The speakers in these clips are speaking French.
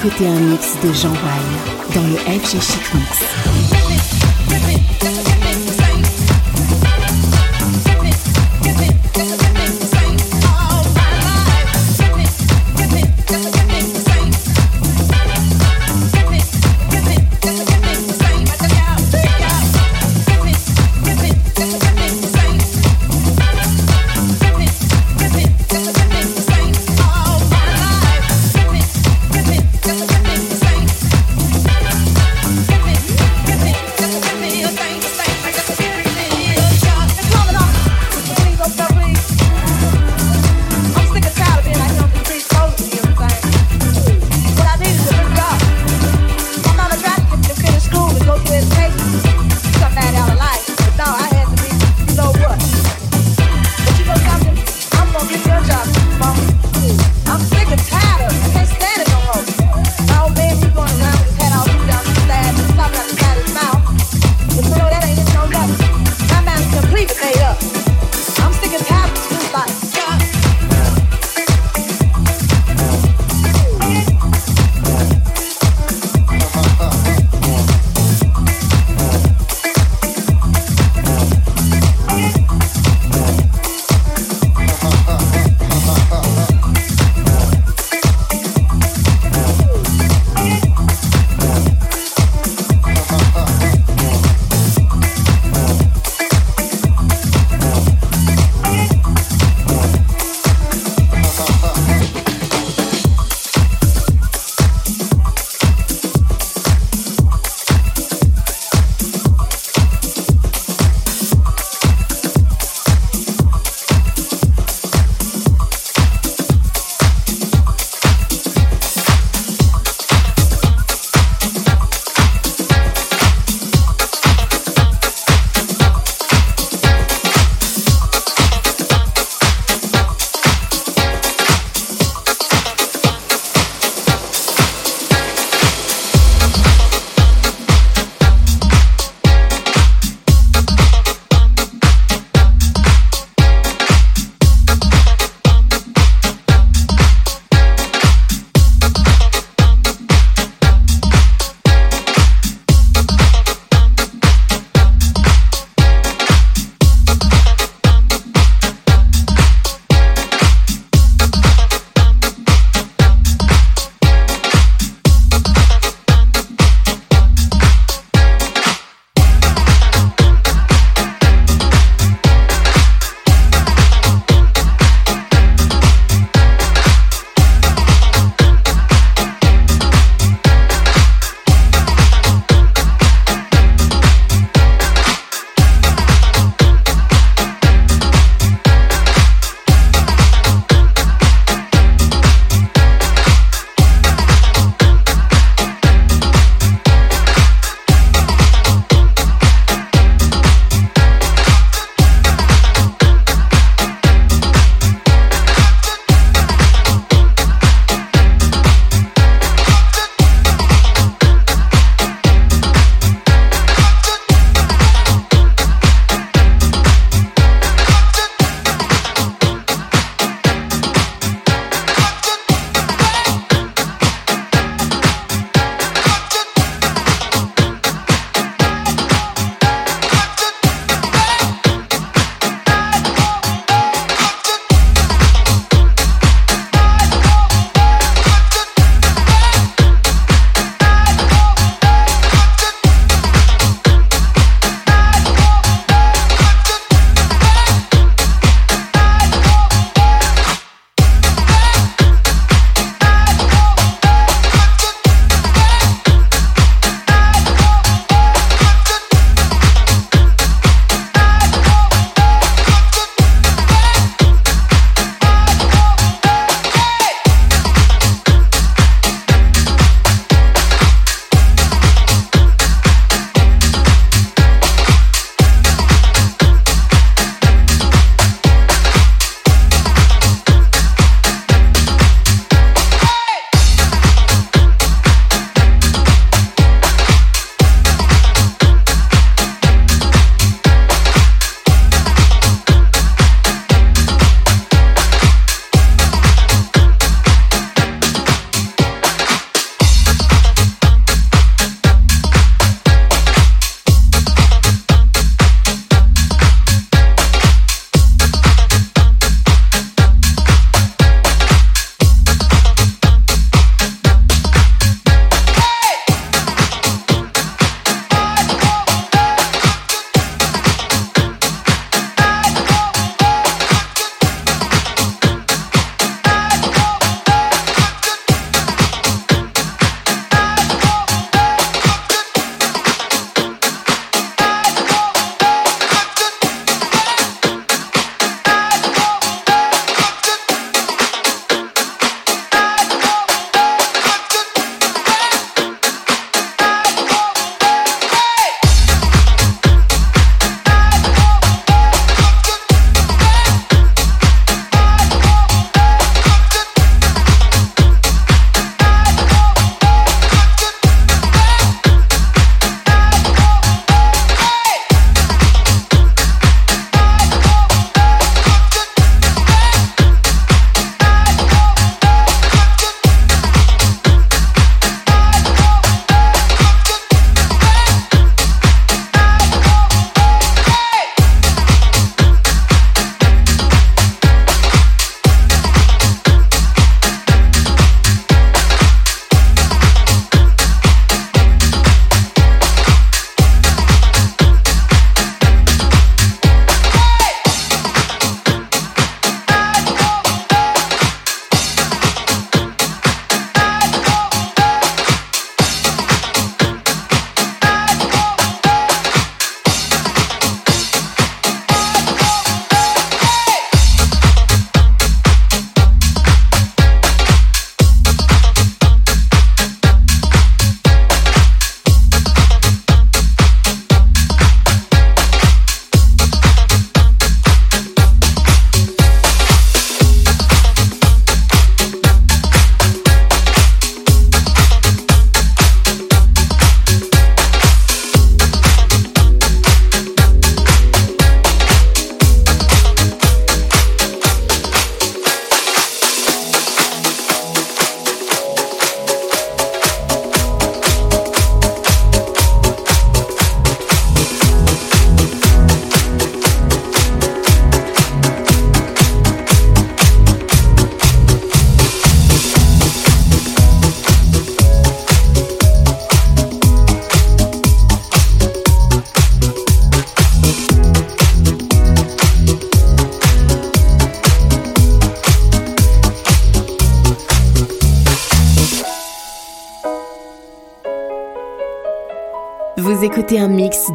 Vous écoutez un mix de Jean Wine dans le FG Chic Mix.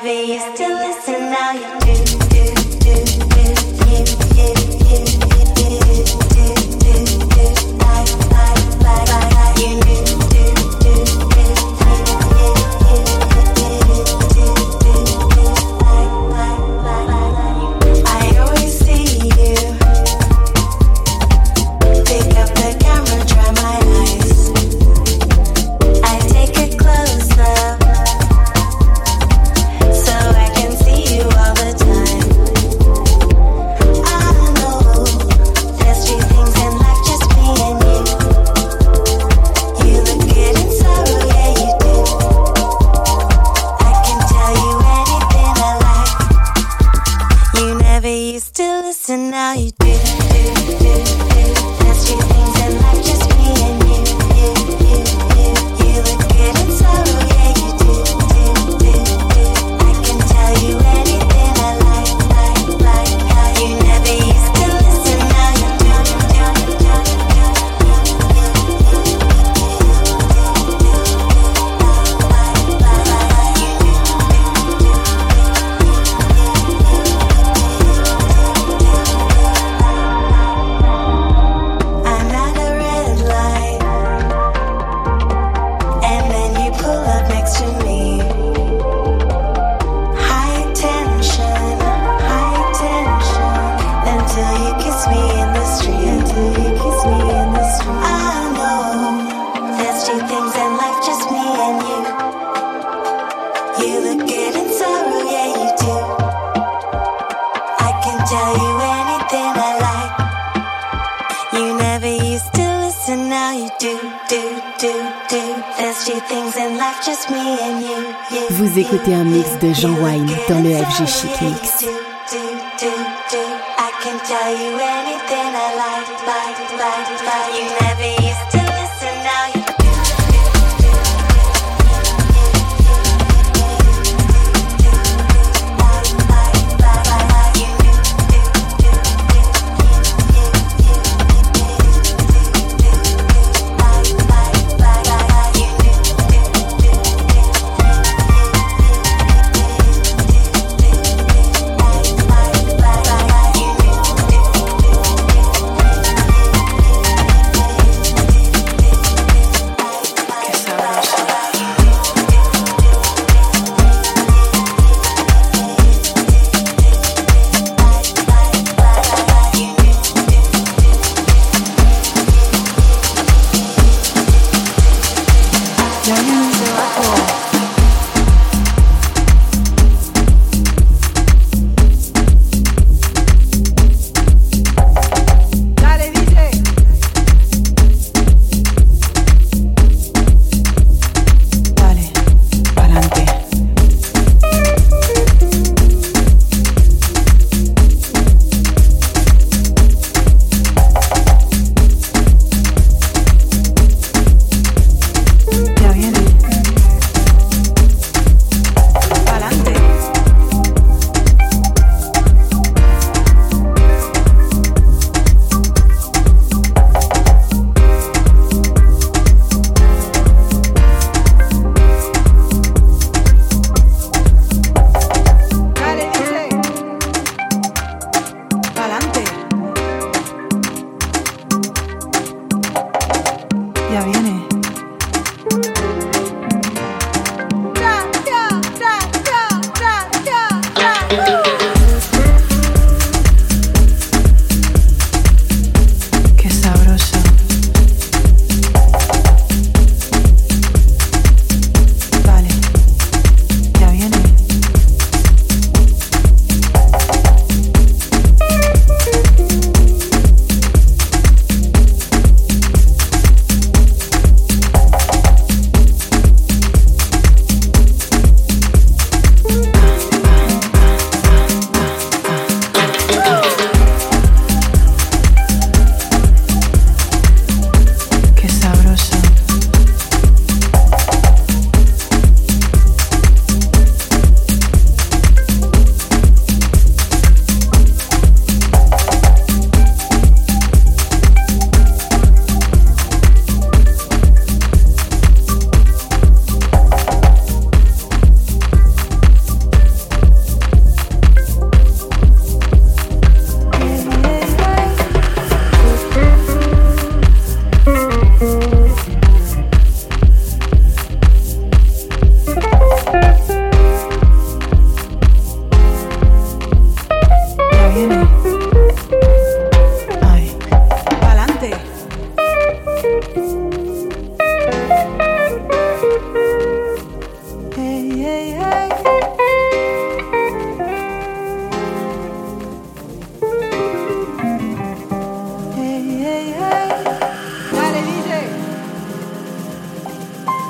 heavy. You still listen now. You and now you do, do, do, do. There's two things in life, just me and you, you. Vous écoutez un mix de Jean Wine dans le FG Chic Mix. Can tell you anything I like, like, like. You.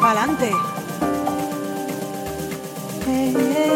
Pa'lante. Hey, hey,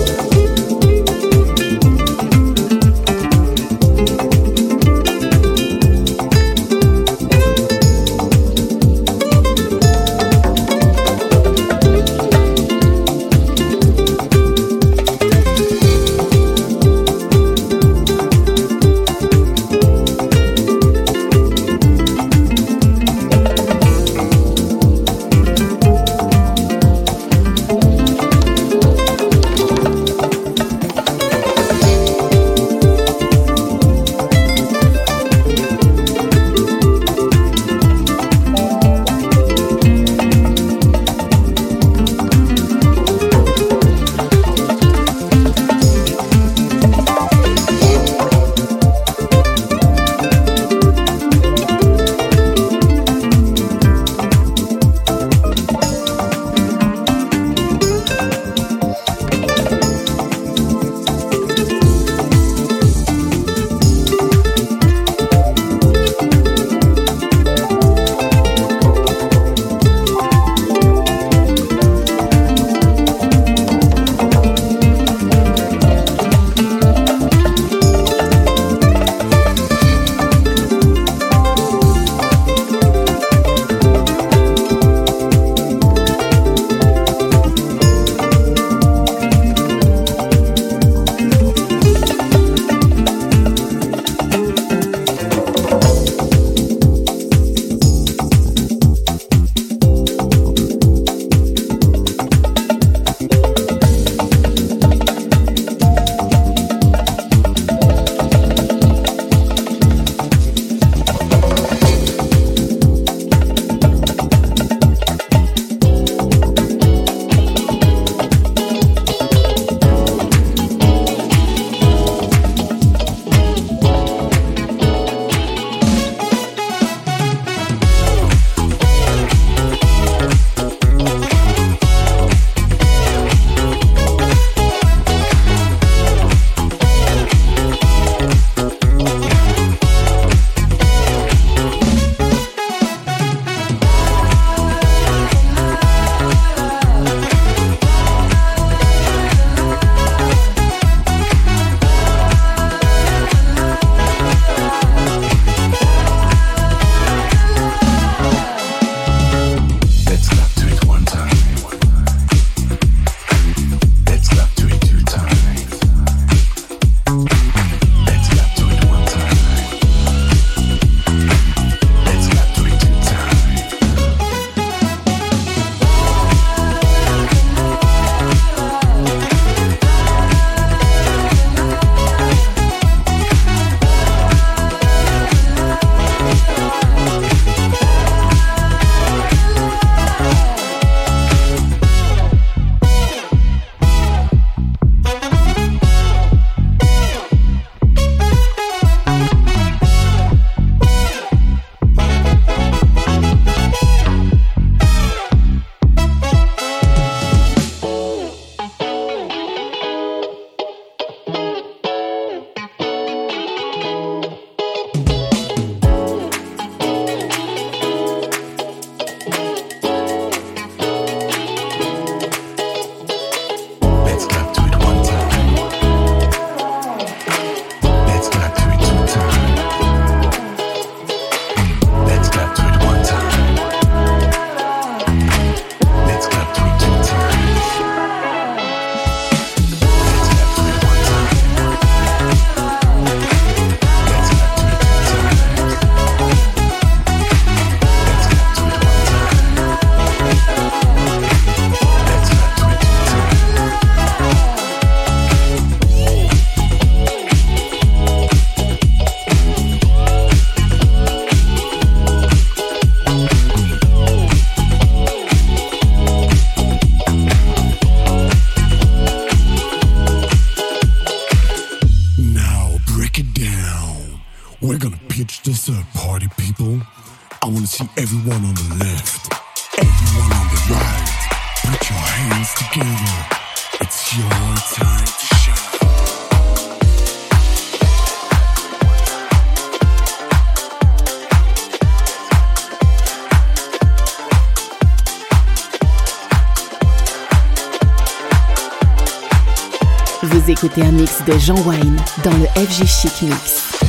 Vous écoutez un mix de Jean Wine dans le FG Chic Mix.